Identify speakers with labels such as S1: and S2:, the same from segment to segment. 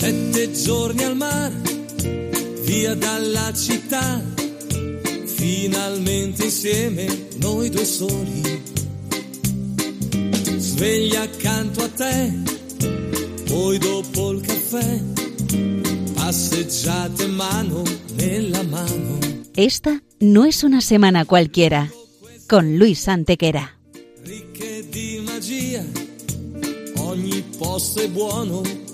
S1: Sette giorni al mare, via dalla città, finalmente insieme noi due soli. Sveglia accanto a te, poi dopo il caffè, passeggiate mano nella mano.
S2: Esta no es una semana cualquiera, con Luis Antequera.
S1: Ricche di magia, ogni posto è buono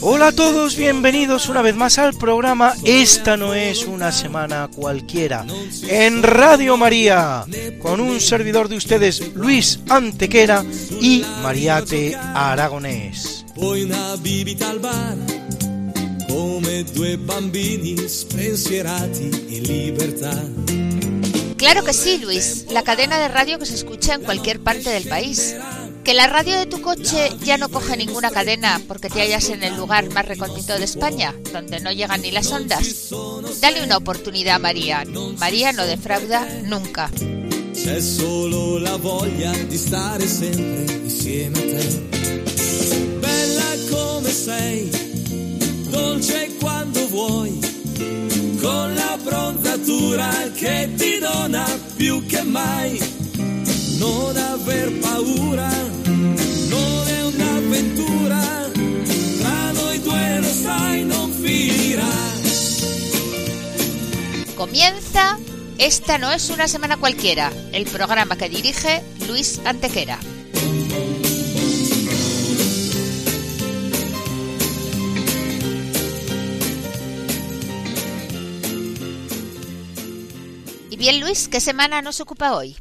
S3: Hola a todos, bienvenidos una vez más al programa Esta no es una semana cualquiera en Radio María con un servidor de ustedes Luis Antequera y Mariate Aragonés.
S1: Come due bambini spensierati in libertà.
S4: Claro que sí, Luis, la cadena de radio que se escucha en cualquier parte del país. Que la radio de tu coche ya no coge ninguna cadena porque te hallas en el lugar más recóndito de España, donde no llegan ni las ondas. Dale una oportunidad a María. María no defrauda nunca.
S1: Con la bronzatura che ti dona più che mai. Non aver paura, non è un'avventura, tra noi due lo sai non finirà.
S4: Comienza Esta no es una semana cualquiera, el programa que dirige Luis Antequera. Bien, Luis, ¿qué semana nos ocupa hoy?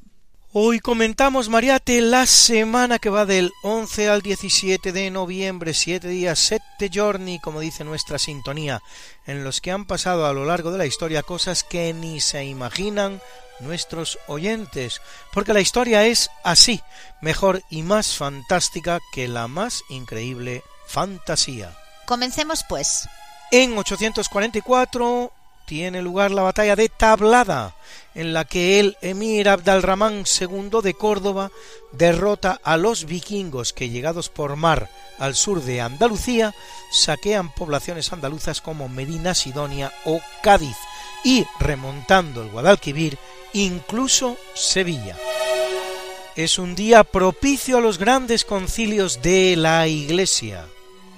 S3: Hoy comentamos, Mariate, la semana que va del 11 al 17 de noviembre, siete días, sette giorni, como dice nuestra sintonía, en los que han pasado a lo largo de la historia cosas que ni se imaginan nuestros oyentes, porque la historia es así, mejor y más fantástica que la más increíble fantasía.
S4: Comencemos pues.
S3: En 844 tiene lugar la batalla de Tablada, en la que el emir Abdalrahman II de Córdoba derrota a los vikingos que llegados por mar al sur de Andalucía saquean poblaciones andaluzas como Medina Sidonia o Cádiz y remontando el Guadalquivir incluso Sevilla. Es un día propicio a los grandes concilios de la Iglesia.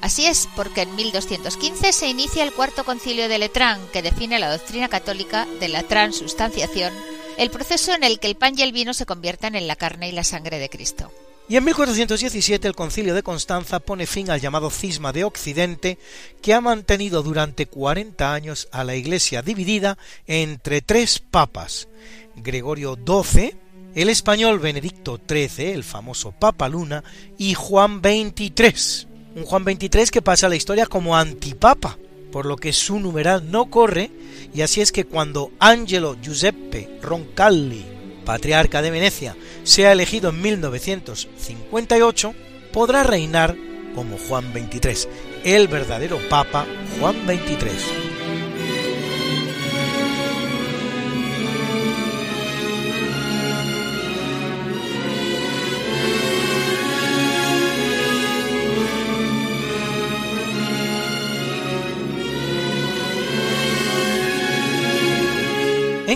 S4: Así es, porque en 1215 se inicia el cuarto concilio de Letrán, que define la doctrina católica de la transustanciación, el proceso en el que el pan y el vino se convierten en la carne y la sangre de Cristo.
S3: Y en 1417 el concilio de Constanza pone fin al llamado cisma de Occidente, que ha mantenido durante 40 años a la Iglesia dividida entre tres papas, Gregorio XII, el español Benedicto XIII, el famoso Papa Luna, y Juan XXIII, un Juan 23 que pasa a la historia como antipapa, por lo que su numeral no corre, y así es que cuando Angelo Giuseppe Roncalli, patriarca de Venecia, sea elegido en 1958, podrá reinar como Juan 23, el verdadero papa Juan 23.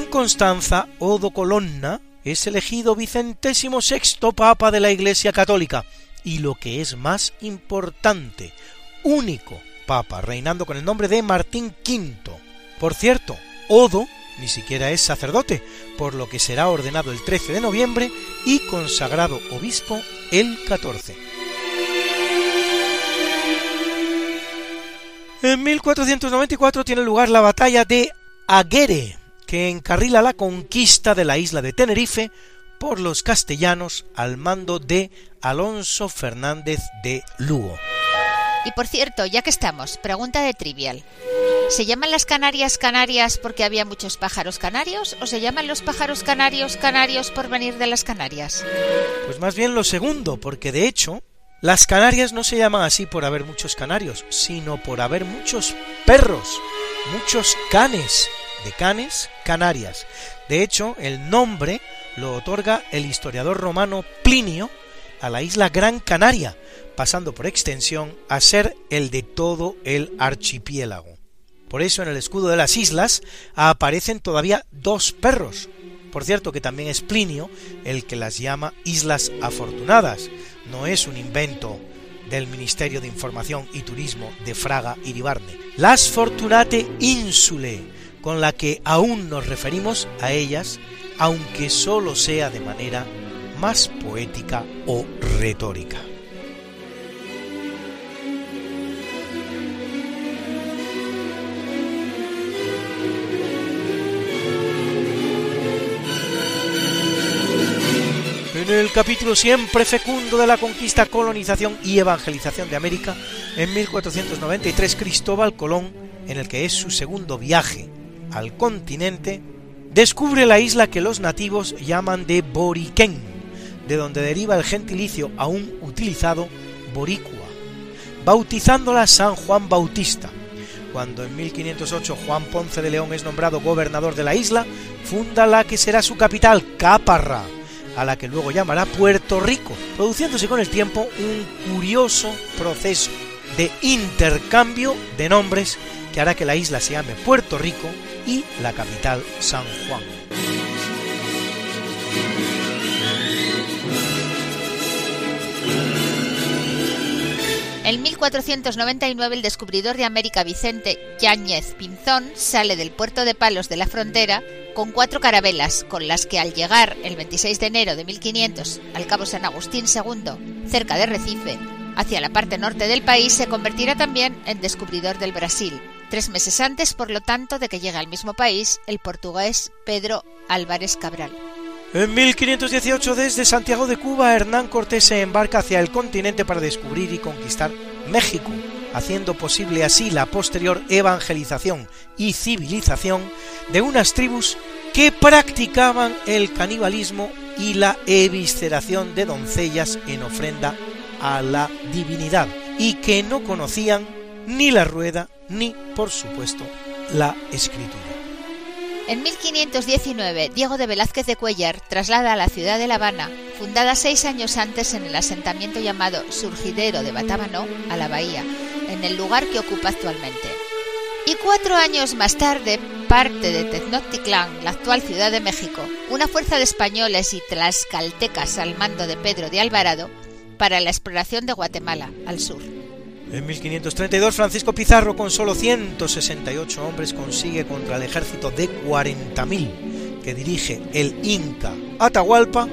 S3: Constanza o do Colonna es elegido vicentésimo sexto papa de la Iglesia Católica y lo que es más importante, único papa, reinando con el nombre de Martín V. Por cierto, Odo ni siquiera es sacerdote, por lo que será ordenado el 13 de noviembre y consagrado obispo el 14. En 1494 tiene lugar la batalla de Aguere, que encarrila la conquista de la isla de Tenerife por los castellanos al mando de Alonso Fernández de Lugo.
S4: Y por cierto, ya que estamos, pregunta de trivial. ¿Se llaman las Canarias Canarias porque había muchos pájaros canarios o se llaman los pájaros canarios canarios por venir de las Canarias?
S3: Pues más bien lo segundo, porque de hecho las Canarias no se llaman así por haber muchos canarios, sino por haber muchos perros, muchos canes, de canes, Canarias. De hecho, el nombre lo otorga el historiador romano Plinio a la isla Gran Canaria, pasando por extensión a ser el de todo el archipiélago. Por eso en el escudo de las islas aparecen todavía dos perros. Por cierto que también es Plinio el que las llama Islas Afortunadas. No es un invento del Ministerio de Información y Turismo de Fraga y Ribarne. Las Fortunate Insule, con la que aún nos referimos a ellas, aunque sólo sea de manera más poética o retórica. En el capítulo siempre fecundo de la conquista, colonización y evangelización de América, en 1493 Cristóbal Colón, en el que es su segundo viaje al continente, descubre la isla que los nativos llaman de Boriquén, de donde deriva el gentilicio aún utilizado Boricua, bautizándola San Juan Bautista. Cuando en 1508 Juan Ponce de León es nombrado gobernador de la isla, funda la que será su capital, Caparra, a la que luego llamará Puerto Rico, produciéndose con el tiempo un curioso proceso de intercambio de nombres que hará que la isla se llame Puerto Rico y la capital San Juan.
S4: En 1499 el descubridor de América Vicente Yáñez Pinzón sale del puerto de Palos de la Frontera con cuatro carabelas, con las que al llegar el 26 de enero de 1500 al Cabo San Agustín II, cerca de Recife, hacia la parte norte del país, se convertirá también en descubridor del Brasil, tres meses antes, por lo tanto, de que llegue al mismo país el portugués Pedro Álvarez Cabral.
S3: En 1518 desde Santiago de Cuba Hernán Cortés se embarca hacia el continente para descubrir y conquistar México, haciendo posible así la posterior evangelización y civilización de unas tribus que practicaban el canibalismo y la evisceración de doncellas en ofrenda a la divinidad y que no conocían ni la rueda ni, por supuesto, la escritura.
S4: En 1519, Diego de Velázquez de Cuellar traslada a la ciudad de La Habana, fundada seis años antes en el asentamiento llamado Surgidero de Batábano, a la bahía, en el lugar que ocupa actualmente. Y cuatro años más tarde, parte de Tenochtitlán, la actual Ciudad de México, una fuerza de españoles y tlaxcaltecas al mando de Pedro de Alvarado para la exploración de Guatemala, al sur.
S3: En 1532 Francisco Pizarro con solo 168 hombres consigue contra el ejército de 40.000 que dirige el Inca Atahualpa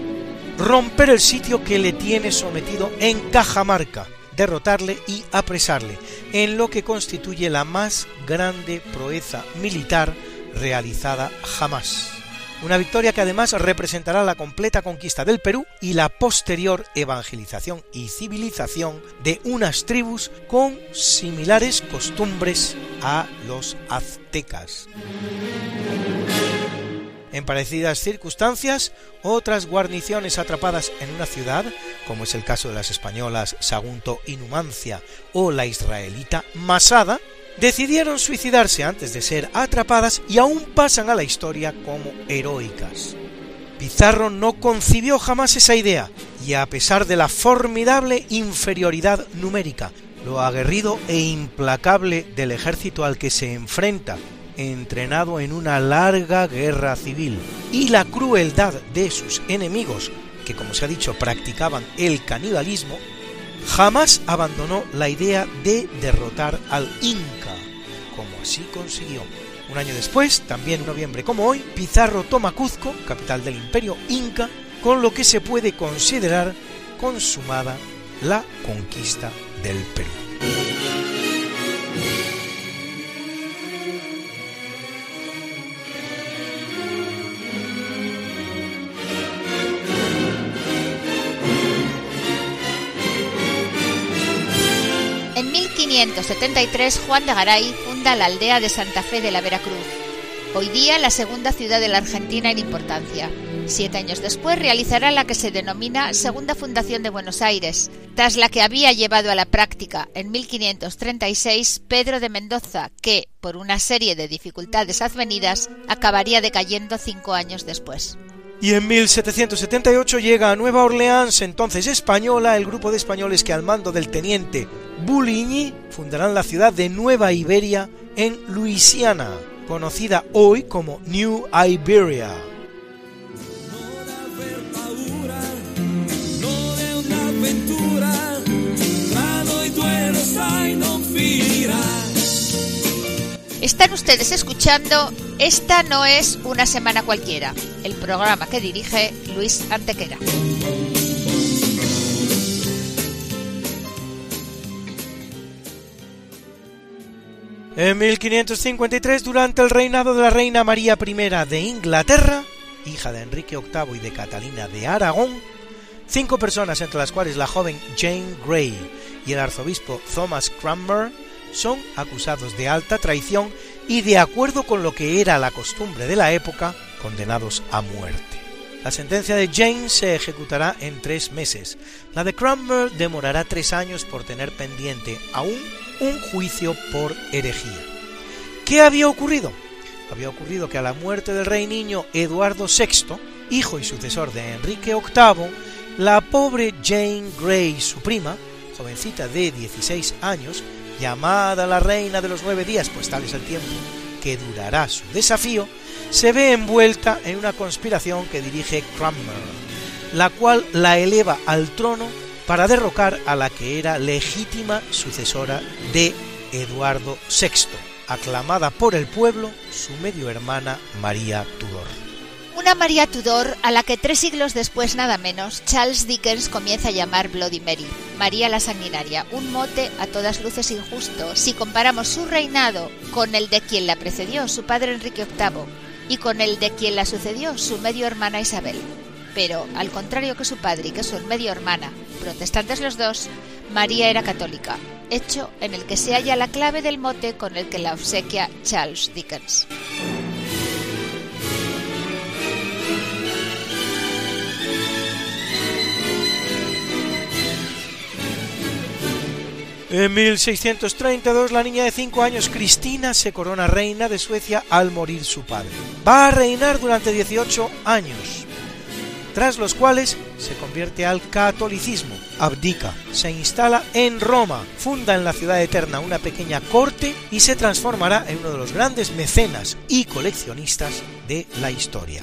S3: romper el sitio que le tiene sometido en Cajamarca, derrotarle y apresarle, en lo que constituye la más grande proeza militar realizada jamás. Una victoria que además representará la completa conquista del Perú y la posterior evangelización y civilización de unas tribus con similares costumbres a los aztecas. En parecidas circunstancias, otras guarniciones atrapadas en una ciudad, como es el caso de las españolas Sagunto y Numancia o la israelita Masada, decidieron suicidarse antes de ser atrapadas y aún pasan a la historia como heroicas. Pizarro no concibió jamás esa idea y a pesar de la formidable inferioridad numérica, lo aguerrido e implacable del ejército al que se enfrenta, entrenado en una larga guerra civil, y la crueldad de sus enemigos, que como se ha dicho practicaban el canibalismo, jamás abandonó la idea de derrotar al Inca, como así consiguió. Un año después, también en noviembre como hoy, Pizarro toma Cuzco, capital del imperio Inca, con lo que se puede considerar consumada la conquista del Perú.
S4: 1573 Juan de Garay funda la aldea de Santa Fe de la Veracruz, hoy día la segunda ciudad de la Argentina en importancia. Siete años después realizará la que se denomina Segunda Fundación de Buenos Aires, tras la que había llevado a la práctica en 1536 Pedro de Mendoza, que, por una serie de dificultades advenidas, acabaría decayendo cinco años después.
S3: Y en 1778 llega a Nueva Orleans, entonces española, el grupo de españoles que al mando del teniente Buligny fundarán la ciudad de Nueva Iberia en Luisiana, conocida hoy como New Iberia.
S4: Están ustedes escuchando Esta no es una semana cualquiera, el programa que dirige Luis Antequera.
S3: En 1553, durante el reinado de la reina María I de Inglaterra, hija de Enrique VIII y de Catalina de Aragón, cinco personas, entre las cuales la joven Jane Grey y el arzobispo Thomas Cranmer, son acusados de alta traición y de acuerdo con lo que era la costumbre de la época, condenados a muerte. La sentencia de Jane se ejecutará en tres meses. La de Cranmer demorará tres años por tener pendiente aún un juicio por herejía. ¿Qué había ocurrido? Había ocurrido que a la muerte del rey niño Eduardo VI, hijo y sucesor de Enrique VIII, la pobre Jane Grey, su prima, jovencita de 16 años, llamada la reina de los nueve días, pues tal es el tiempo que durará su desafío, se ve envuelta en una conspiración que dirige Cranmer, la cual la eleva al trono para derrocar a la que era legítima sucesora de Eduardo VI, aclamada por el pueblo su medio hermana María Tudor.
S4: Una María Tudor a la que tres siglos después nada menos Charles Dickens comienza a llamar Bloody Mary, María la Sanguinaria, un mote a todas luces injusto si comparamos su reinado con el de quien la precedió, su padre Enrique VIII, y con el de quien la sucedió, su medio hermana Isabel. Pero, al contrario que su padre y que su medio hermana, protestantes los dos, María era católica, hecho en el que se halla la clave del mote con el que la obsequia Charles Dickens.
S3: En 1632 la niña de 5 años Cristina se corona reina de Suecia al morir su padre. Va a reinar durante 18 años, tras los cuales se convierte al catolicismo, abdica, se instala en Roma, funda en la ciudad eterna una pequeña corte y se transformará en uno de los grandes mecenas y coleccionistas de la historia.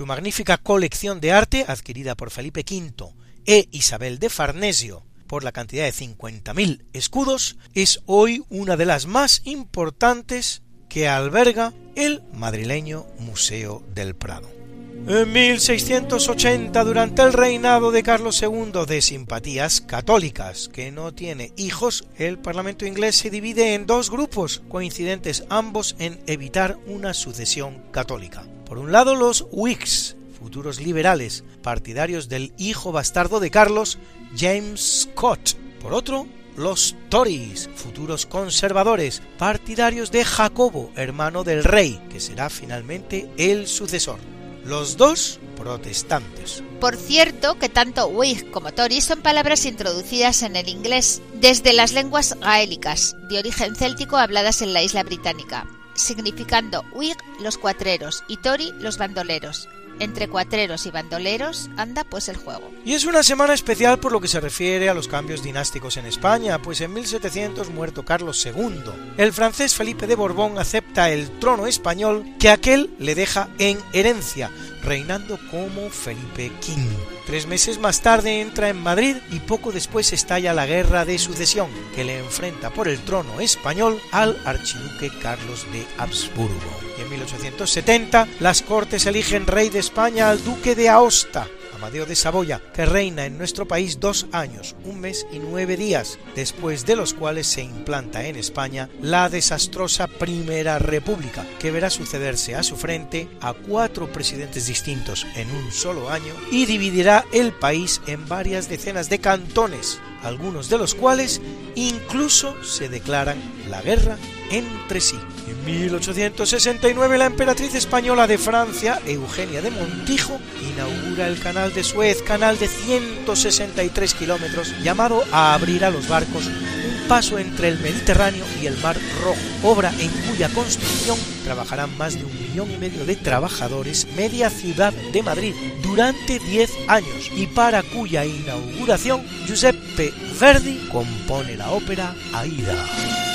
S3: Su magnífica colección de arte, adquirida por Felipe V e Isabel de Farnesio por la cantidad de 50.000 escudos, es hoy una de las más importantes que alberga el madrileño Museo del Prado. En 1680, durante el reinado de Carlos II de simpatías católicas, que no tiene hijos, el Parlamento inglés se divide en dos grupos, coincidentes ambos en evitar una sucesión católica. Por un lado los Whigs, futuros liberales, partidarios del hijo bastardo de Carlos, James Scott. Por otro, los Tories, futuros conservadores, partidarios de Jacobo, hermano del rey, que será finalmente el sucesor. Los dos protestantes.
S4: Por cierto, que tanto Whig como Tory son palabras introducidas en el inglés desde las lenguas gaélicas, de origen céltico habladas en la isla británica significando Whig los cuatreros y Tory los bandoleros. Entre cuatreros y bandoleros anda pues el juego.
S3: Y es una semana especial por lo que se refiere a los cambios dinásticos en España, pues en 1700 muerto Carlos II, el francés Felipe de Borbón acepta el trono español que aquel le deja en herencia, reinando como Felipe V. Tres meses más tarde entra en Madrid y poco después estalla la guerra de sucesión que le enfrenta por el trono español al archiduque Carlos de Habsburgo. En 1870 las Cortes eligen rey de España al duque de Aosta, Amadeo de Saboya, que reina en nuestro país dos años, un mes y nueve días, después de los cuales se implanta en España la desastrosa Primera República, que verá sucederse a su frente a cuatro presidentes distintos en un solo año y dividirá el país en varias decenas de cantones, algunos de los cuales incluso se declaran la guerra entre sí. En 1869 la emperatriz española de Francia, Eugenia de Montijo, inaugura el canal de Suez, canal de 163 kilómetros, llamado a abrir a los barcos un paso entre el Mediterráneo y el Mar Rojo, obra en cuya construcción trabajarán más de un millón y medio de trabajadores, media ciudad de Madrid, durante 10 años, y para cuya inauguración Giuseppe Verdi compone la ópera Aida.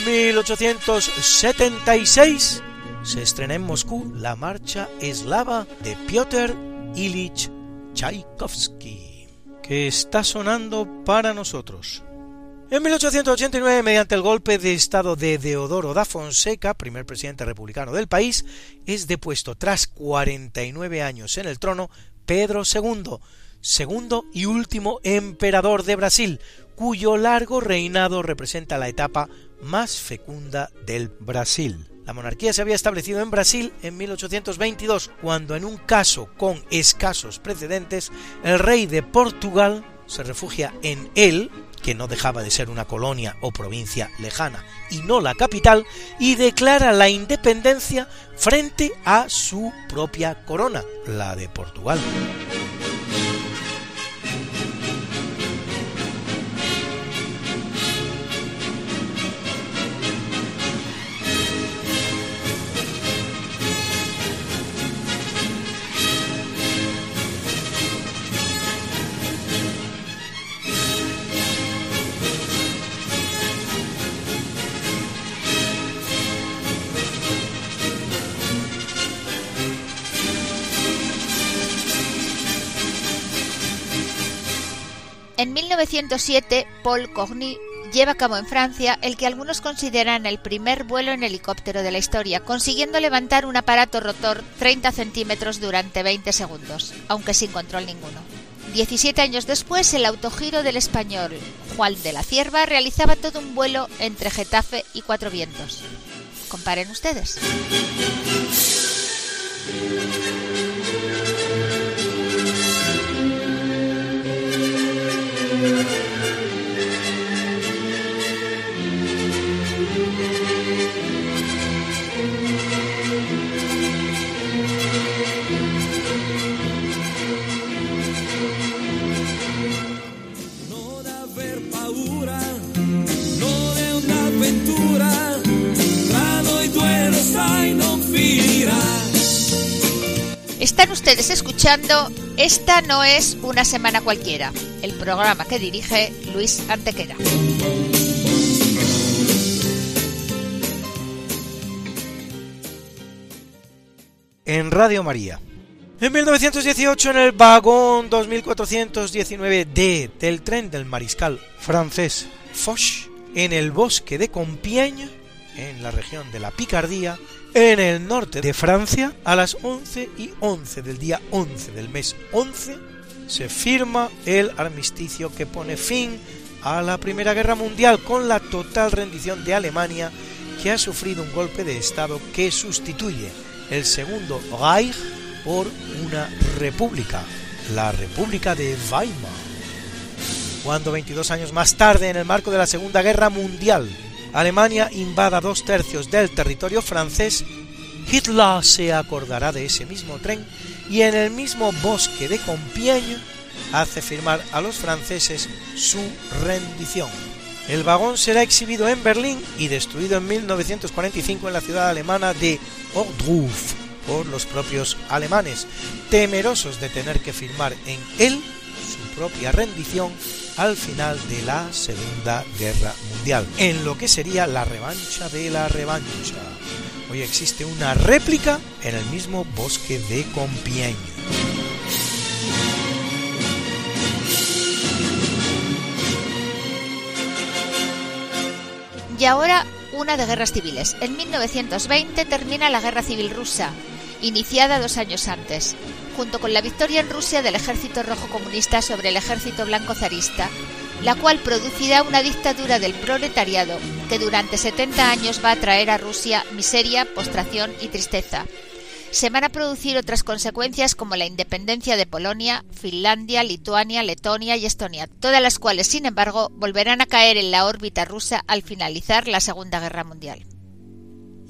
S3: En 1876 se estrena en Moscú la marcha eslava de Piotr Ilich Tchaikovsky, que está sonando para nosotros. En 1889, mediante el golpe de estado de Deodoro da Fonseca, primer presidente republicano del país, es depuesto tras 49 años en el trono Pedro II, segundo y último emperador de Brasil, cuyo largo reinado representa la etapa más fecunda del Brasil. La monarquía se había establecido en Brasil en 1822, cuando en un caso con escasos precedentes, el rey de Portugal se refugia en él, que no dejaba de ser una colonia o provincia lejana y no la capital, y declara la independencia frente a su propia corona, la de Portugal.
S4: 1907, Paul Cogny lleva a cabo en Francia el que algunos consideran el primer vuelo en helicóptero de la historia, consiguiendo levantar un aparato rotor 30 centímetros durante 20 segundos, aunque sin control ninguno. 17 años después, el autogiro del español Juan de la Cierva realizaba todo un vuelo entre Getafe y Cuatro Vientos. Comparen ustedes. Están ustedes escuchando Esta no es una semana cualquiera, el programa que dirige Luis Antequera.
S3: en Radio María. En 1918, en el vagón 2419D del tren del mariscal francés Foch, en el bosque de Compiègne, en la región de la Picardía, en el norte de Francia, a las 11 y 11 del día 11 del mes 11, se firma el armisticio que pone fin a la Primera Guerra Mundial con la total rendición de Alemania que ha sufrido un golpe de Estado que sustituye el Segundo Reich por una república, la República de Weimar. Cuando 22 años más tarde, en el marco de la Segunda Guerra Mundial, Alemania invada dos tercios del territorio francés, Hitler se acordará de ese mismo tren y en el mismo bosque de Compiègne hace firmar a los franceses su rendición. El vagón será exhibido en Berlín y destruido en 1945 en la ciudad alemana de Ohrdruf por los propios alemanes, temerosos de tener que firmar en él su propia rendición al final de la Segunda Guerra Mundial, en lo que sería la revancha de la revancha. Hoy existe una réplica en el mismo bosque de Compiègne.
S4: Y ahora una de guerras civiles. En 1920 termina la Guerra Civil Rusa, iniciada dos años antes, junto con la victoria en Rusia del Ejército Rojo Comunista sobre el Ejército Blanco Zarista, la cual producirá una dictadura del proletariado que durante 70 años va a traer a Rusia miseria, postración y tristeza. Se van a producir otras consecuencias como la independencia de Polonia, Finlandia, Lituania, Letonia y Estonia, todas las cuales, sin embargo, volverán a caer en la órbita rusa al finalizar la Segunda Guerra Mundial.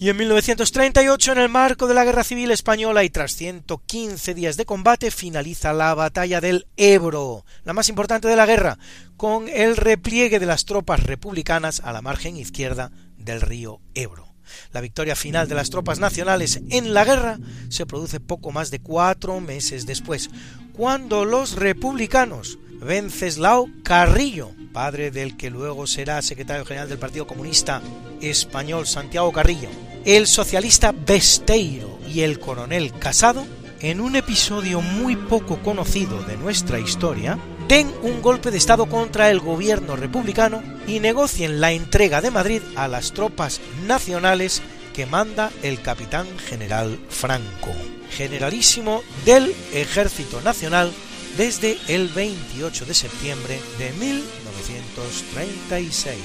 S3: Y en 1938, en el marco de la Guerra Civil Española y tras 115 días de combate, finaliza la batalla del Ebro, la más importante de la guerra, con el repliegue de las tropas republicanas a la margen izquierda del río Ebro. La victoria final de las tropas nacionales en la guerra se produce poco más de cuatro meses después, cuando los republicanos Venceslao Carrillo, padre del que luego será secretario general del Partido Comunista Español Santiago Carrillo, el socialista Besteiro y el coronel Casado, en un episodio muy poco conocido de nuestra historia, den un golpe de Estado contra el gobierno republicano y negocien la entrega de Madrid a las tropas nacionales que manda el capitán general Franco, generalísimo del Ejército Nacional desde el 28 de septiembre de 1936.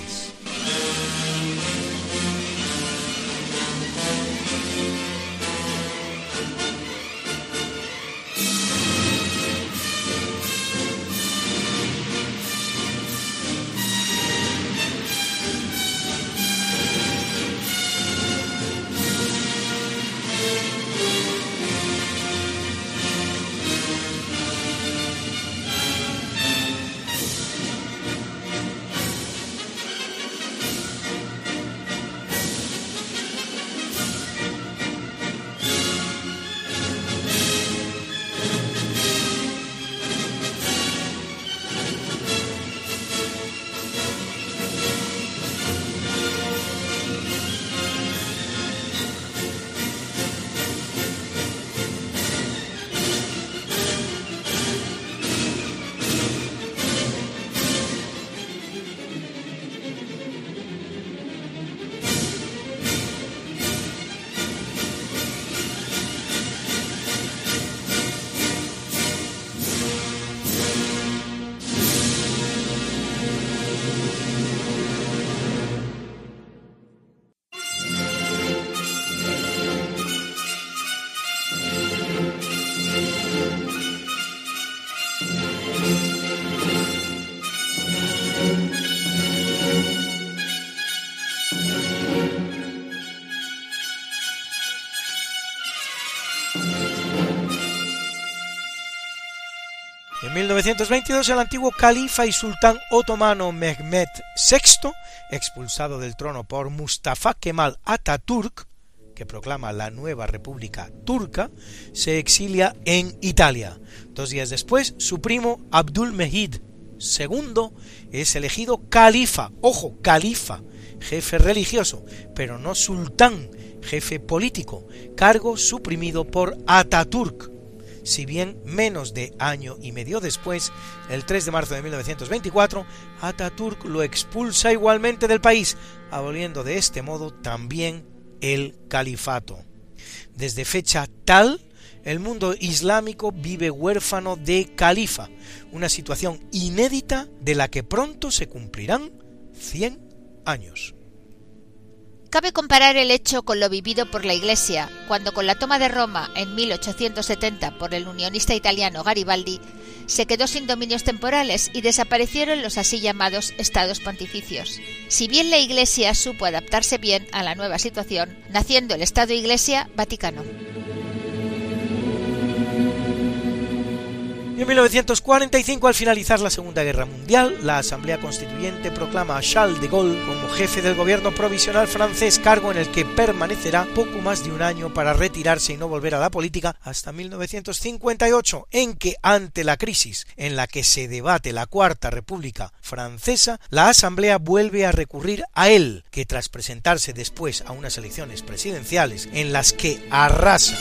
S3: 1922 el antiguo califa y sultán otomano Mehmed VI, expulsado del trono por Mustafa Kemal Atatürk, que proclama la nueva República Turca, se exilia en Italia. Dos días después, su primo Abdul Mehid II es elegido califa, ojo, califa, jefe religioso, pero no sultán, jefe político, cargo suprimido por Atatürk si bien menos de año y medio después, el 3 de marzo de 1924, Ataturk lo expulsa igualmente del país, aboliendo de este modo también el califato. Desde fecha tal, el mundo islámico vive huérfano de califa, una situación inédita de la que pronto se cumplirán 100 años.
S4: Cabe comparar el hecho con lo vivido por la Iglesia, cuando con la toma de Roma en 1870 por el unionista italiano Garibaldi, se quedó sin dominios temporales y desaparecieron los así llamados estados pontificios. Si bien la Iglesia supo adaptarse bien a la nueva situación, naciendo el Estado Iglesia Vaticano.
S3: Y en 1945, al finalizar la Segunda Guerra Mundial, la Asamblea Constituyente proclama a Charles de Gaulle como jefe del gobierno provisional francés, cargo en el que permanecerá poco más de un año para retirarse y no volver a la política hasta 1958, en que ante la crisis en la que se debate la Cuarta República Francesa, la Asamblea vuelve a recurrir a él, que tras presentarse después a unas elecciones presidenciales en las que arrasa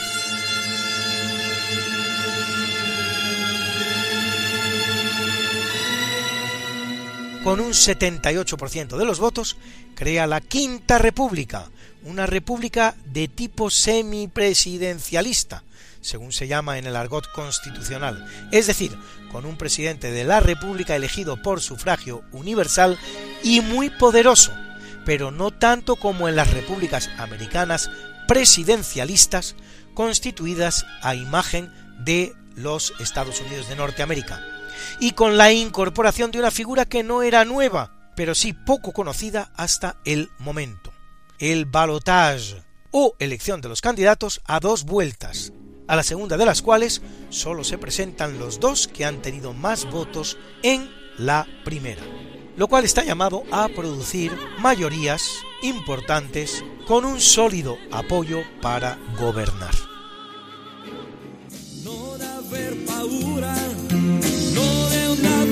S3: con un 78% de los votos, crea la Quinta República, una república de tipo semipresidencialista, según se llama en el argot constitucional, es decir, con un presidente de la República elegido por sufragio universal y muy poderoso, pero no tanto como en las repúblicas americanas presidencialistas constituidas a imagen de los Estados Unidos de Norteamérica, y con la incorporación de una figura que no era nueva, pero sí poco conocida hasta el momento, el balotage, o elección de los candidatos a dos vueltas, a la segunda de las cuales solo se presentan los dos que han tenido más votos en la primera, lo cual está llamado a producir mayorías importantes con un sólido apoyo para gobernar.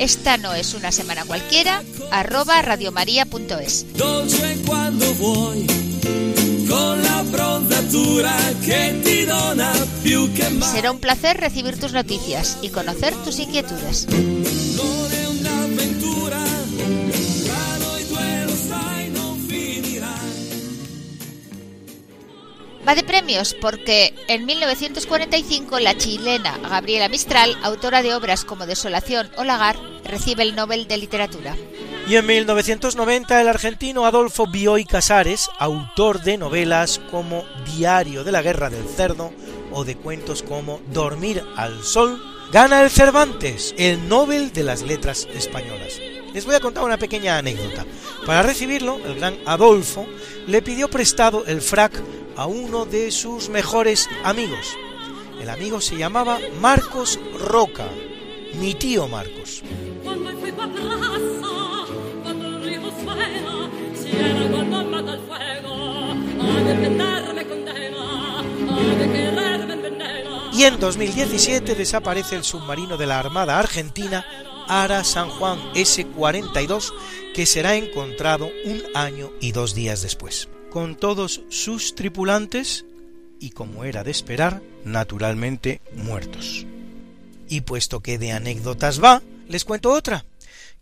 S4: Esta no es una semana cualquiera, arroba radiomaria.es. Será un placer recibir tus noticias y conocer tus inquietudes. Va de premios porque en 1945 la chilena Gabriela Mistral, autora de obras como Desolación o Lagar, recibe el Nobel de Literatura.
S3: Y en 1990 el argentino Adolfo Bioy Casares, autor de novelas como Diario de la Guerra del Cerdo o de cuentos como Dormir al Sol, gana el Cervantes, el Nobel de las Letras Españolas. Les voy a contar una pequeña anécdota. Para recibirlo, el gran Adolfo le pidió prestado el frac a uno de sus mejores amigos. El amigo se llamaba Marcos Roca, mi tío Marcos. Y en 2017 desaparece el submarino de la Armada Argentina Ara San Juan S-42 que será encontrado un año y dos días después, con todos sus tripulantes y, como era de esperar, naturalmente muertos. Y puesto que de anécdotas va, les cuento otra.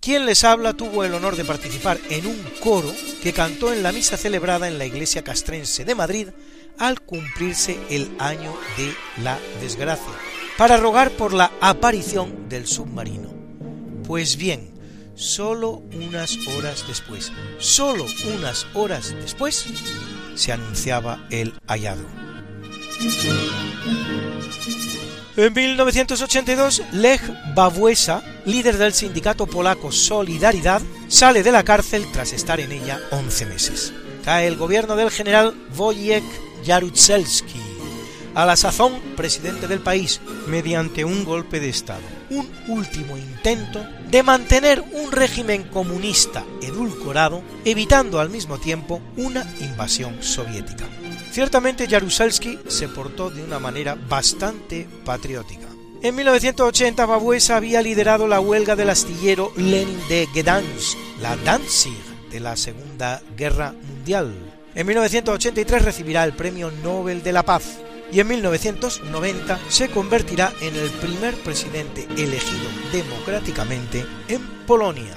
S3: Quien les habla tuvo el honor de participar en un coro que cantó en la misa celebrada en la iglesia castrense de Madrid al cumplirse el año de la desgracia, para rogar por la aparición del submarino. Pues bien, solo unas horas después, solo unas horas después, se anunciaba el hallazgo. En 1982, Lech Wałęsa, líder del sindicato polaco Solidaridad, sale de la cárcel tras estar en ella 11 meses. Cae el gobierno del general Wojciech Jaruzelski, a la sazón presidente del país, mediante un golpe de Estado. Un último intento de mantener un régimen comunista edulcorado, evitando al mismo tiempo una invasión soviética. Ciertamente Jaruzelski se portó de una manera bastante patriótica. En 1980 Babuesa había liderado la huelga del astillero Lenin de Gdansk, la Danzig de la Segunda Guerra Mundial. En 1983 recibirá el Premio Nobel de la Paz y en 1990 se convertirá en el primer presidente elegido democráticamente en Polonia.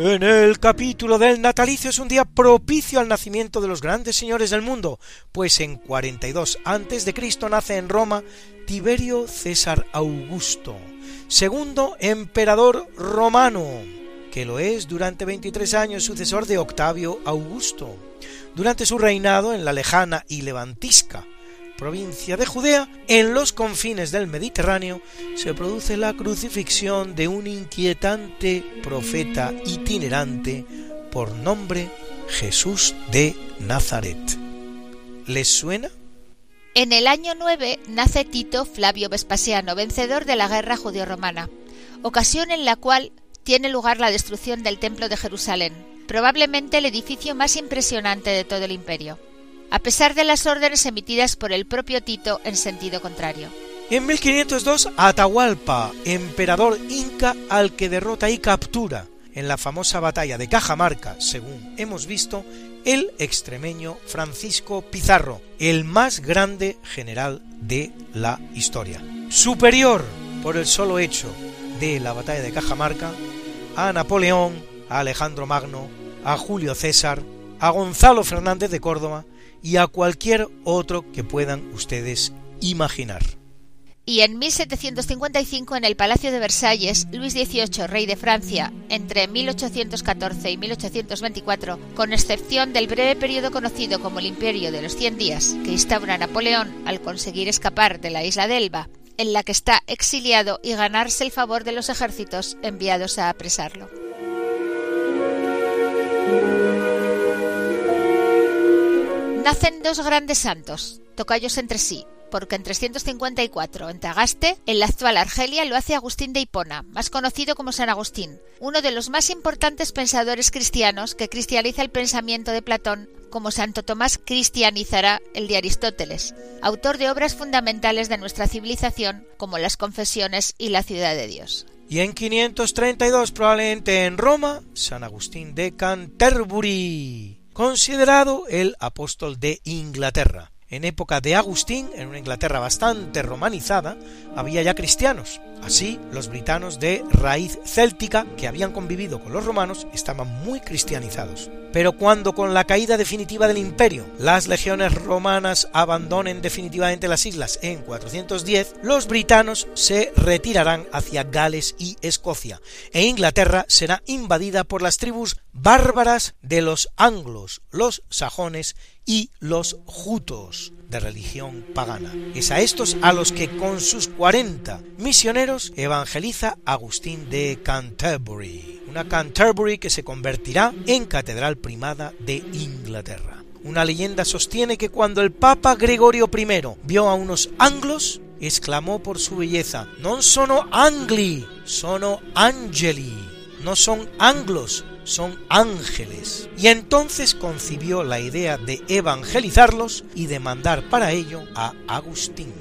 S3: En el capítulo del natalicio es un día propicio al nacimiento de los grandes señores del mundo, pues en 42 a.C. nace en Roma Tiberio César Augusto, segundo emperador romano, que lo es durante 23 años sucesor de Octavio Augusto. Durante su reinado en la lejana y levantisca provincia de Judea, en los confines del Mediterráneo, se produce la crucifixión de un inquietante profeta itinerante por nombre Jesús de Nazaret. ¿Les suena?
S4: En el año 9 nace Tito Flavio Vespasiano, vencedor de la guerra judeo-romana, ocasión en la cual tiene lugar la destrucción del Templo de Jerusalén, probablemente el edificio más impresionante de todo el imperio a pesar de las órdenes emitidas por el propio Tito en sentido contrario.
S3: En 1502, Atahualpa, emperador inca al que derrota y captura en la famosa batalla de Cajamarca, según hemos visto, el extremeño Francisco Pizarro, el más grande general de la historia. Superior por el solo hecho de la batalla de Cajamarca a Napoleón, a Alejandro Magno, a Julio César, a Gonzalo Fernández de Córdoba y a cualquier otro que puedan ustedes imaginar.
S4: Y en 1755, en el Palacio de Versalles, Luis XVIII, rey de Francia, entre 1814 y 1824, con excepción del breve periodo conocido como el Imperio de los Cien Días, que instaura Napoleón al conseguir escapar de la isla de Elba, en la que está exiliado y ganarse el favor de los ejércitos enviados a apresarlo. Nacen dos grandes santos, tocayos entre sí, porque en 354, en Tagaste, en la actual Argelia, lo hace Agustín de Hipona, más conocido como San Agustín, uno de los más importantes pensadores cristianos que cristianiza el pensamiento de Platón, como Santo Tomás cristianizará el de Aristóteles, autor de obras fundamentales de nuestra civilización, como las Confesiones y la Ciudad de Dios.
S3: Y en 532, probablemente en Roma, San Agustín de Canterbury considerado el apóstol de Inglaterra. En época de Agustín, en una Inglaterra bastante romanizada, había ya cristianos. Así, los britanos de raíz céltica, que habían convivido con los romanos, estaban muy cristianizados. Pero cuando con la caída definitiva del imperio las legiones romanas abandonen definitivamente las islas en 410, los britanos se retirarán hacia Gales y Escocia, e Inglaterra será invadida por las tribus bárbaras de los anglos, los sajones y los jutos de religión pagana. Es a estos a los que con sus 40 misioneros evangeliza Agustín de Canterbury, una Canterbury que se convertirá en catedral primada de Inglaterra. Una leyenda sostiene que cuando el Papa Gregorio I vio a unos anglos, exclamó por su belleza, non sono angli, sono angeli, no son anglos, son ángeles. Y entonces concibió la idea de evangelizarlos y de mandar para ello a Agustín.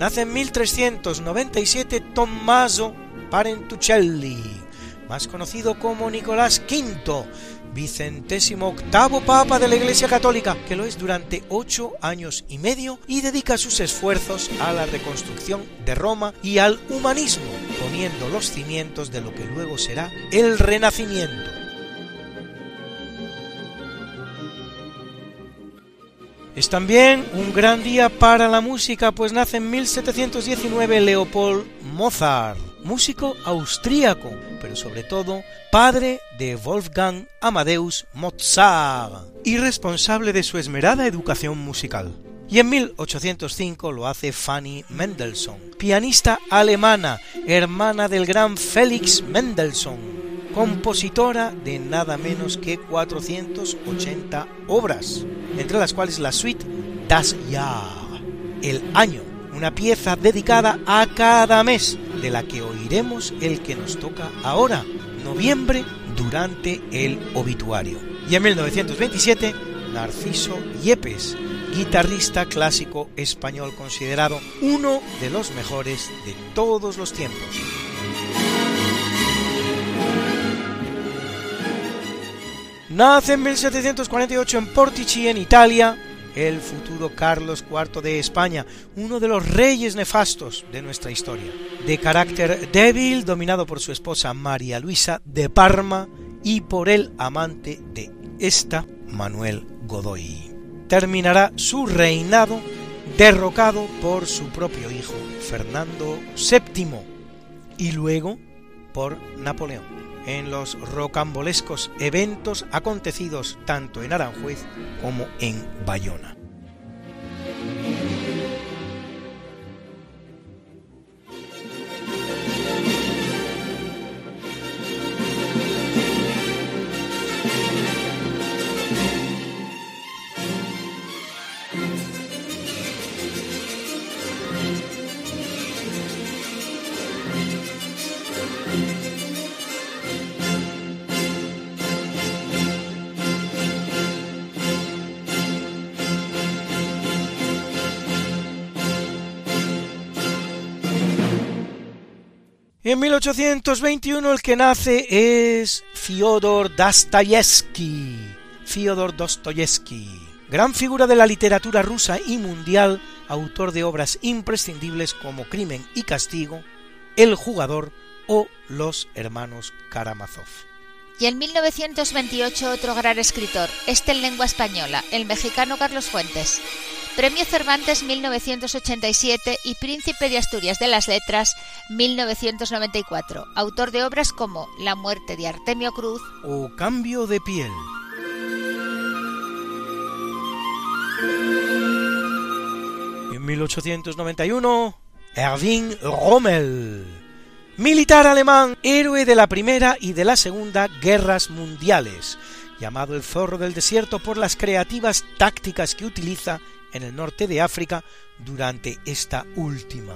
S3: Nace en 1397 Tommaso Parentuccelli, más conocido como Nicolás V, vicentésimo octavo papa de la Iglesia Católica, que lo es durante ocho años y medio y dedica sus esfuerzos a la reconstrucción de Roma y al humanismo, poniendo los cimientos de lo que luego será el Renacimiento. Es también un gran día para la música, pues nace en 1719 Leopold Mozart, músico austríaco, pero sobre todo padre de Wolfgang Amadeus Mozart y responsable de su esmerada educación musical. Y en 1805 lo hace Fanny Mendelssohn, pianista alemana, hermana del gran Felix Mendelssohn, compositora de nada menos que 480 obras, entre las cuales la suite Das Jahr, el año, una pieza dedicada a cada mes, de la que oiremos el que nos toca ahora, noviembre, durante el obituario. Y en 1927, Narciso Yepes, guitarrista clásico español considerado uno de los mejores de todos los tiempos. Nace en 1748 en Portici, en Italia, el futuro Carlos IV de España, uno de los reyes nefastos de nuestra historia, de carácter débil, dominado por su esposa María Luisa de Parma y por el amante de esta, Manuel Godoy. Terminará su reinado derrocado por su propio hijo, Fernando VII, y luego por Napoleón en los rocambolescos eventos acontecidos tanto en Aranjuez como en Bayona. En 1821 el que nace es Fyodor Dostoyevsky. Fyodor Dostoyevsky, gran figura de la literatura rusa y mundial, autor de obras imprescindibles como Crimen y Castigo, El jugador o Los hermanos Karamazov.
S4: Y en 1928 otro gran escritor, este en lengua española, el mexicano Carlos Fuentes. Premio Cervantes 1987 y Príncipe de Asturias de las Letras 1994, autor de obras como La muerte de Artemio Cruz
S3: o Cambio de piel. En 1891, Erwin Rommel, militar alemán, héroe de la Primera y de la Segunda Guerras Mundiales, llamado el zorro del desierto por las creativas tácticas que utiliza en el norte de África durante esta última.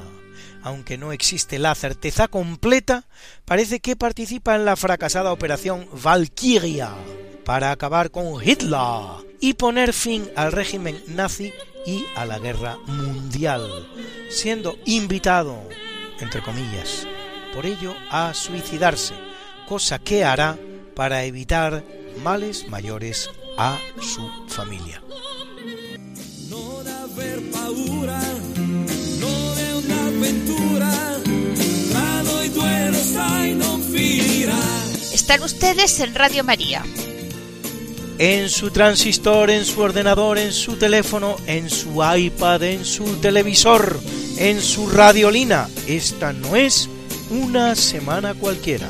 S3: Aunque no existe la certeza completa, parece que participa en la fracasada operación Valkyria para acabar con Hitler y poner fin al régimen nazi y a la guerra mundial, siendo invitado, entre comillas, por ello a suicidarse, cosa que hará para evitar males mayores a su familia.
S4: Están ustedes en Radio María.
S3: En su transistor, en su ordenador, en su teléfono, en su iPad, en su televisor, en su radiolina. Esta no es una semana cualquiera.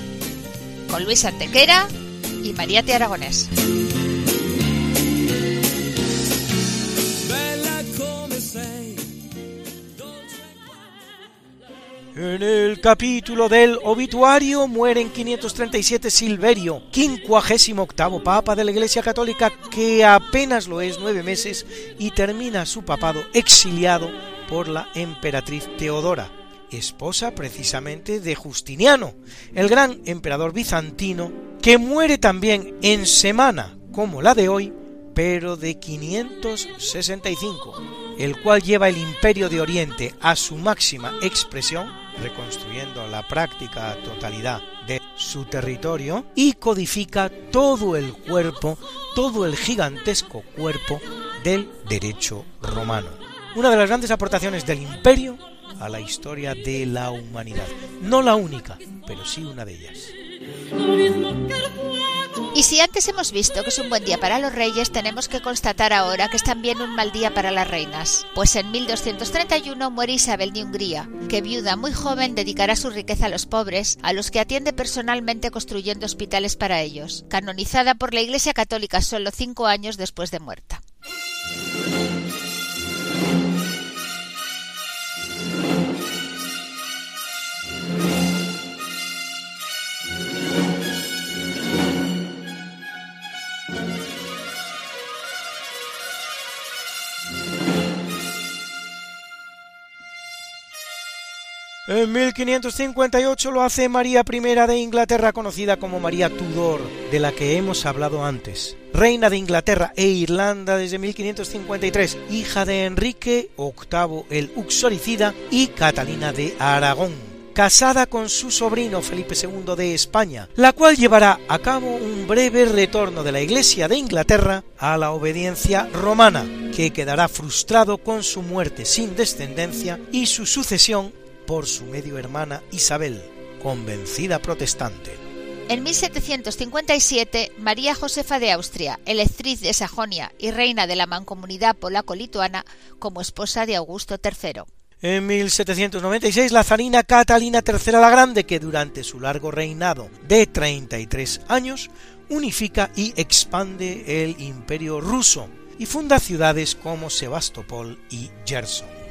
S4: Con Luis Antequera y María T. Aragonés.
S3: En el capítulo del obituario muere en 537 Silverio, quincuagésimo octavo papa de la Iglesia Católica, que apenas lo es nueve meses y termina su papado exiliado por la emperatriz Teodora, esposa precisamente de Justiniano, el gran emperador bizantino, que muere también en semana como la de hoy, pero de 565, el cual lleva el imperio de Oriente a su máxima expresión reconstruyendo la práctica totalidad de su territorio y codifica todo el cuerpo, todo el gigantesco cuerpo del derecho romano. Una de las grandes aportaciones del imperio a la historia de la humanidad. No la única, pero sí una de ellas.
S4: Y si antes hemos visto que es un buen día para los reyes, tenemos que constatar ahora que es también un mal día para las reinas. Pues en 1231 muere Isabel de Hungría, que viuda muy joven dedicará su riqueza a los pobres, a los que atiende personalmente construyendo hospitales para ellos, canonizada por la Iglesia Católica solo cinco años después de muerta.
S3: En 1558 lo hace María I de Inglaterra, conocida como María Tudor, de la que hemos hablado antes. Reina de Inglaterra e Irlanda desde 1553, hija de Enrique VIII el Uxoricida y Catalina de Aragón casada con su sobrino Felipe II de España, la cual llevará a cabo un breve retorno de la Iglesia de Inglaterra a la obediencia romana, que quedará frustrado con su muerte sin descendencia y su sucesión por su medio hermana Isabel, convencida protestante.
S4: En 1757, María Josefa de Austria, electriz de Sajonia y reina de la mancomunidad polaco-lituana, como esposa de Augusto III.
S3: En 1796, la zarina Catalina III la Grande, que durante su largo reinado de 33 años, unifica y expande el imperio ruso y funda ciudades como Sebastopol y Gerson.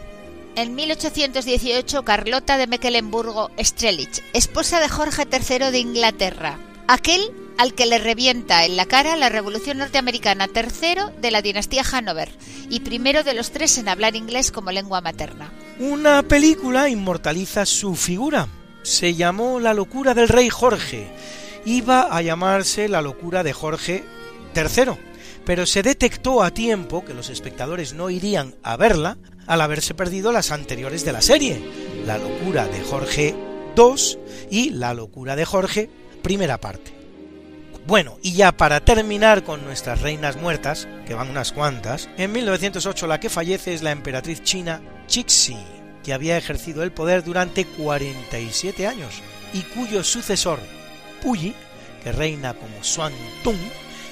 S4: En 1818, Carlota de Mecklenburgo-Strelitz, esposa de Jorge III de Inglaterra, aquel al que le revienta en la cara la Revolución Norteamericana tercero de la dinastía Hanover y primero de los tres en hablar inglés como lengua materna.
S3: Una película inmortaliza su figura. Se llamó La locura del rey Jorge. Iba a llamarse La locura de Jorge III, pero se detectó a tiempo que los espectadores no irían a verla al haberse perdido las anteriores de la serie, La locura de Jorge II y La locura de Jorge, primera parte. Bueno, y ya para terminar con nuestras reinas muertas, que van unas cuantas, en 1908 la que fallece es la emperatriz china Cixi, que había ejercido el poder durante 47 años y cuyo sucesor, Puyi, que reina como Xuan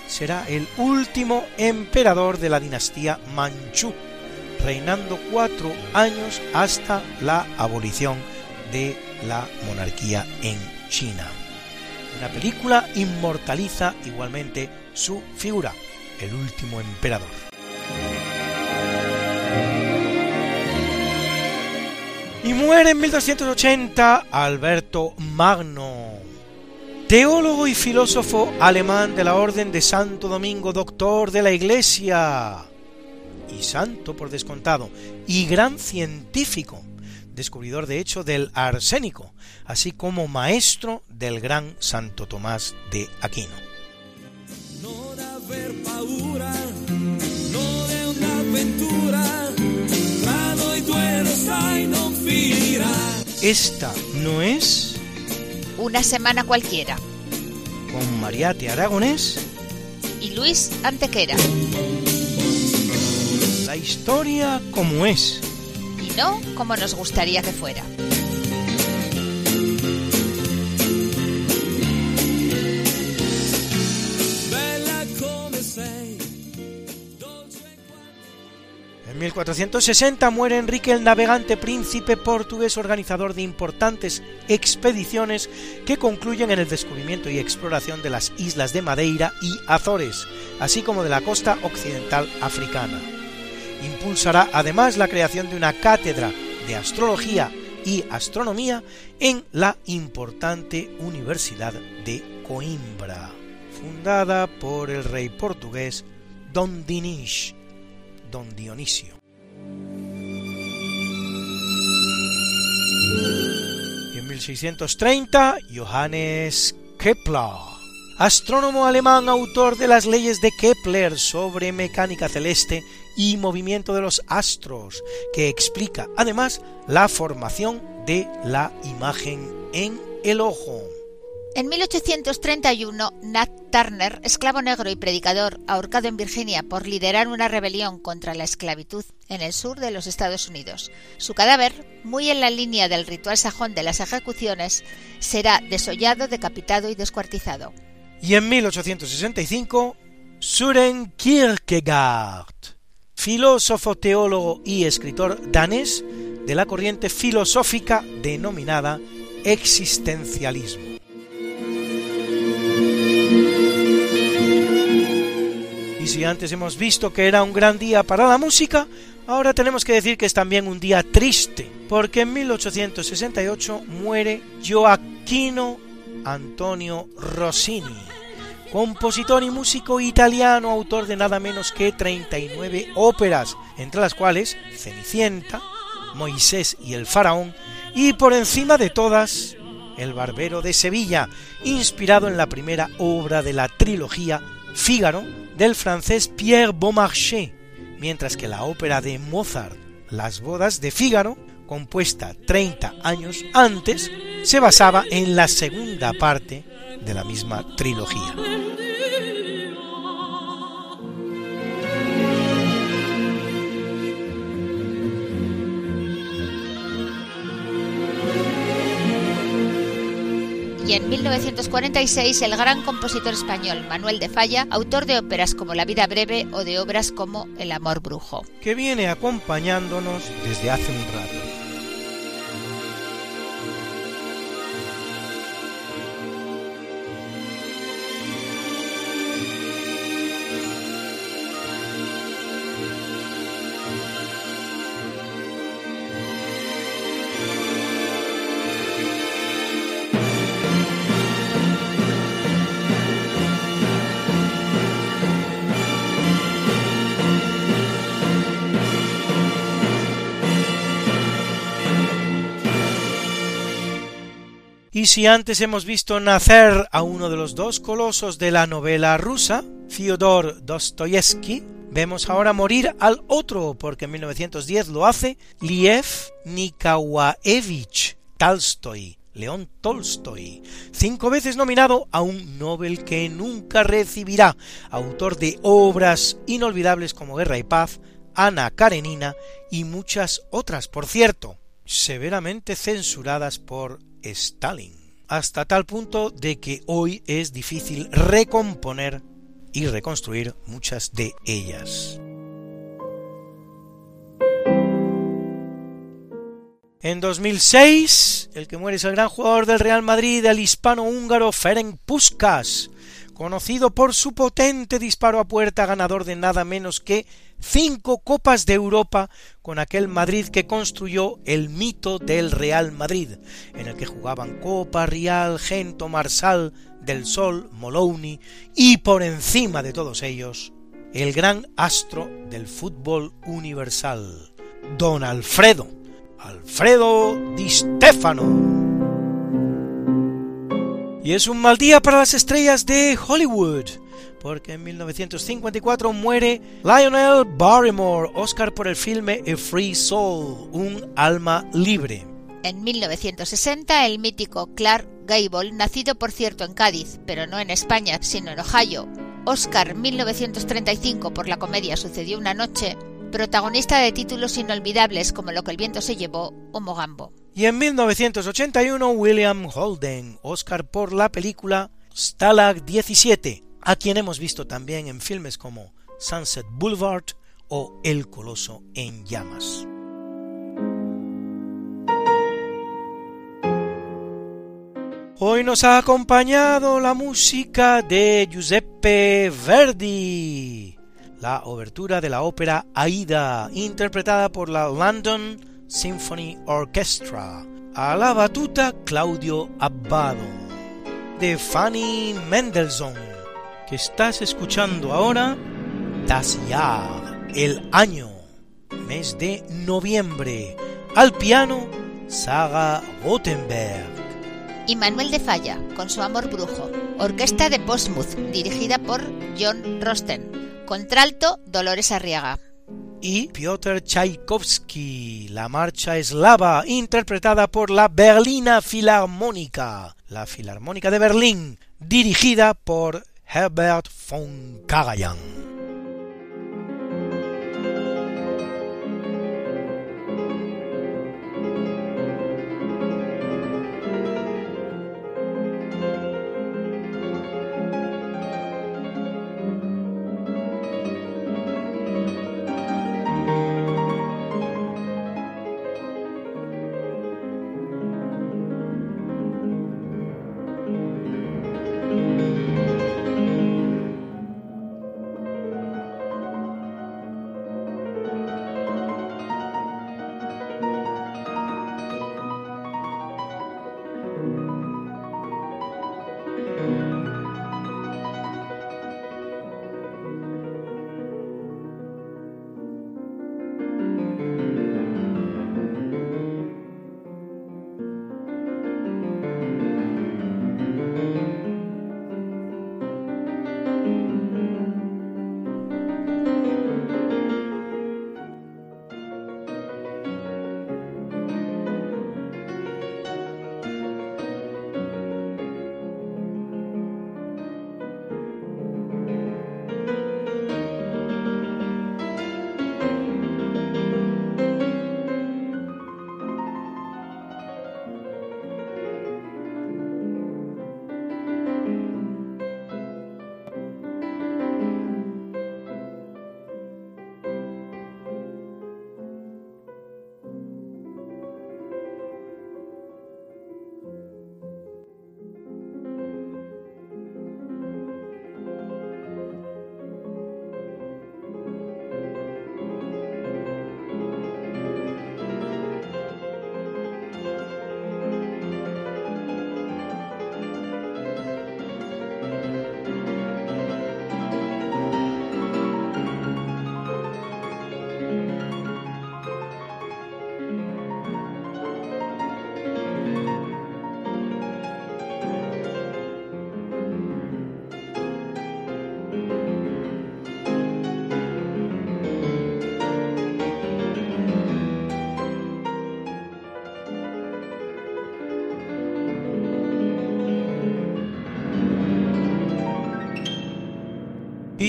S3: será el último emperador de la dinastía Manchu, reinando cuatro años hasta la abolición de la monarquía en China. Una película inmortaliza igualmente su figura, el último emperador. Y muere en 1280 Alberto Magno, teólogo y filósofo alemán de la Orden de Santo Domingo, doctor de la Iglesia y santo por descontado, y gran científico, descubridor de hecho del arsénico, así como maestro del gran Santo Tomás de Aquino. Esta no es
S4: una semana cualquiera.
S3: Con Mariate Aragonés
S4: y Luis Antequera.
S3: La historia como es
S4: no como nos gustaría que fuera.
S3: En 1460 muere Enrique el navegante príncipe portugués organizador de importantes expediciones que concluyen en el descubrimiento y exploración de las islas de Madeira y Azores, así como de la costa occidental africana impulsará además la creación de una cátedra de astrología y astronomía en la importante Universidad de Coimbra, fundada por el rey portugués Don Dinis, Don Dionisio. En 1630, Johannes Kepler astrónomo alemán autor de las leyes de Kepler sobre mecánica celeste y movimiento de los astros, que explica además la formación de la imagen en el ojo.
S4: En 1831, Nat Turner, esclavo negro y predicador, ahorcado en Virginia por liderar una rebelión contra la esclavitud en el sur de los Estados Unidos. Su cadáver, muy en la línea del ritual sajón de las ejecuciones, será desollado, decapitado y descuartizado.
S3: Y en 1865, Søren Kierkegaard, filósofo, teólogo y escritor danés de la corriente filosófica denominada existencialismo. Y si antes hemos visto que era un gran día para la música, ahora tenemos que decir que es también un día triste, porque en 1868 muere Gioacchino Antonio Rossini, compositor y músico italiano, autor de nada menos que 39 óperas, entre las cuales Cenicienta, Moisés y el Faraón Y por encima de todas, El Barbero de Sevilla, inspirado en la primera obra de la trilogía Fígaro del francés Pierre Beaumarchais, mientras que la ópera de Mozart, Las bodas de Fígaro, compuesta 30 años antes, se basaba en la segunda parte de la misma trilogía.
S4: y en 1946 el gran compositor español Manuel de Falla, autor de óperas como La vida breve o de obras como El amor brujo.
S3: Que viene acompañándonos desde hace un rato. Y si antes hemos visto nacer a uno de los dos colosos de la novela rusa, Fyodor Dostoyevsky, vemos ahora morir al otro, porque en 1910 lo hace Liev Nikolaevich Tolstoy, León Tolstoy, cinco veces nominado a un Nobel que nunca recibirá, autor de obras inolvidables como Guerra y Paz, Ana Karenina y muchas otras, por cierto, severamente censuradas por Stalin, hasta tal punto de que hoy es difícil recomponer y reconstruir muchas de ellas. En 2006, el que muere es el gran jugador del Real Madrid, el hispano-húngaro Ferenc Puskas, conocido por su potente disparo a puerta ganador de nada menos que cinco Copas de Europa con aquel Madrid que construyó el mito del Real Madrid, en el que jugaban Copa, Real, Gento, Marsal, Del Sol, Moloney y por encima de todos ellos, el gran astro del fútbol universal, Don Alfredo, Alfredo Di Stefano. Y es un mal día para las estrellas de Hollywood, porque en 1954 muere Lionel Barrymore, Oscar por el filme A Free Soul, un alma libre.
S4: En 1960, el mítico Clark Gable, nacido por cierto en Cádiz, pero no en España, sino en Ohio, Oscar 1935 por la comedia Sucedió una noche, protagonista de títulos inolvidables como Lo que el viento se llevó o Mogambo.
S3: Y en 1981 William Holden, Oscar por la película Stalag 17, a quien hemos visto también en filmes como Sunset Boulevard o El Coloso en Llamas. Hoy nos ha acompañado la música de Giuseppe Verdi, la obertura de la ópera Aida, interpretada por la London Symphony Orchestra, a la batuta Claudio Abbado, de Fanny Mendelssohn, que estás escuchando ahora, Das Jahr, el año, mes de noviembre, al piano, Saga Rothenberg.
S4: Y Manuel de Falla, con su amor brujo, orquesta de Portsmouth, dirigida por John Rosten, Contralto, Dolores Arriaga.
S3: Y Piotr Tchaikovsky, la marcha eslava, interpretada por la Berlina Filarmónica, la Filarmónica de Berlín, dirigida por Herbert von Karajan.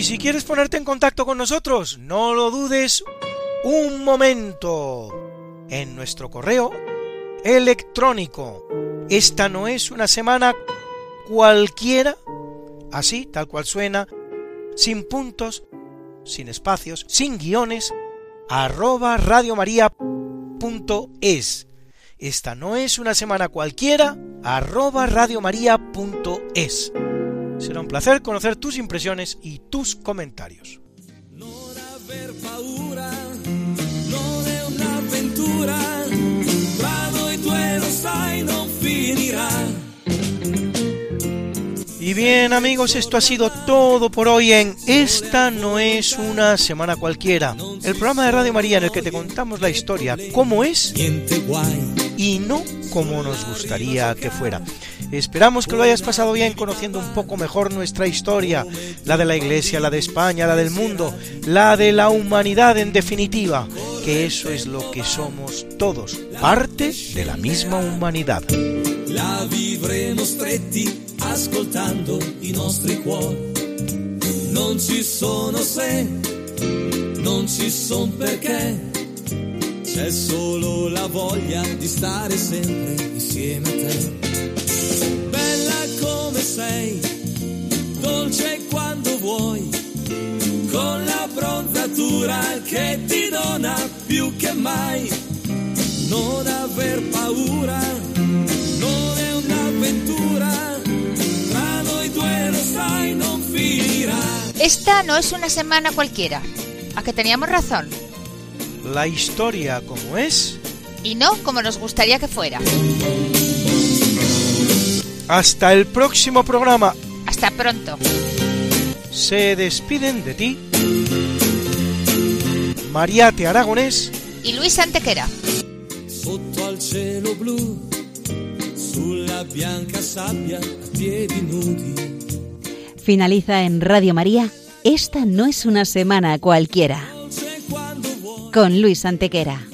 S3: Y si quieres ponerte en contacto con nosotros, no lo dudes un momento. En nuestro correo electrónico. Esta no es una semana cualquiera, así, tal cual suena, sin puntos, sin espacios, sin guiones, arroba radiomaria.es. Esta no es una semana cualquiera, arroba radiomaria.es. Será un placer conocer tus impresiones y tus comentarios. Y bien amigos, esto ha sido todo por hoy en Esta no es una semana cualquiera, el programa de Radio María en el que te contamos la historia como es y no como nos gustaría que fuera. Esperamos que lo hayas pasado bien conociendo un poco mejor nuestra historia, la de la Iglesia, la de España, la del mundo, la de la humanidad en definitiva, que eso es lo que somos todos, parte de la misma humanidad. La vivremo stretti ascoltando i nostri cuori. Non ci sono se, non ci son perché. C'è solo la voglia di stare sempre insieme a te. Bella come sei, dolce quando vuoi, con la bronzatura che ti dona più che mai. Non aver paura, non è un'avventura, tra noi due lo sai non finirà.
S4: Esta no es una semana cualquiera. ¿A que teníamos razón?
S3: La historia como es
S4: y no como nos gustaría que fuera.
S3: Hasta el próximo programa.
S4: Hasta pronto.
S3: Se despiden de ti Mariate Aragonés
S4: y Luis Antequera.
S1: Sotto al cielo blu, sulla bianca sabbia, a piedi nudi.
S2: Finaliza en Radio María. Esta no es una semana cualquiera con Luis Antequera.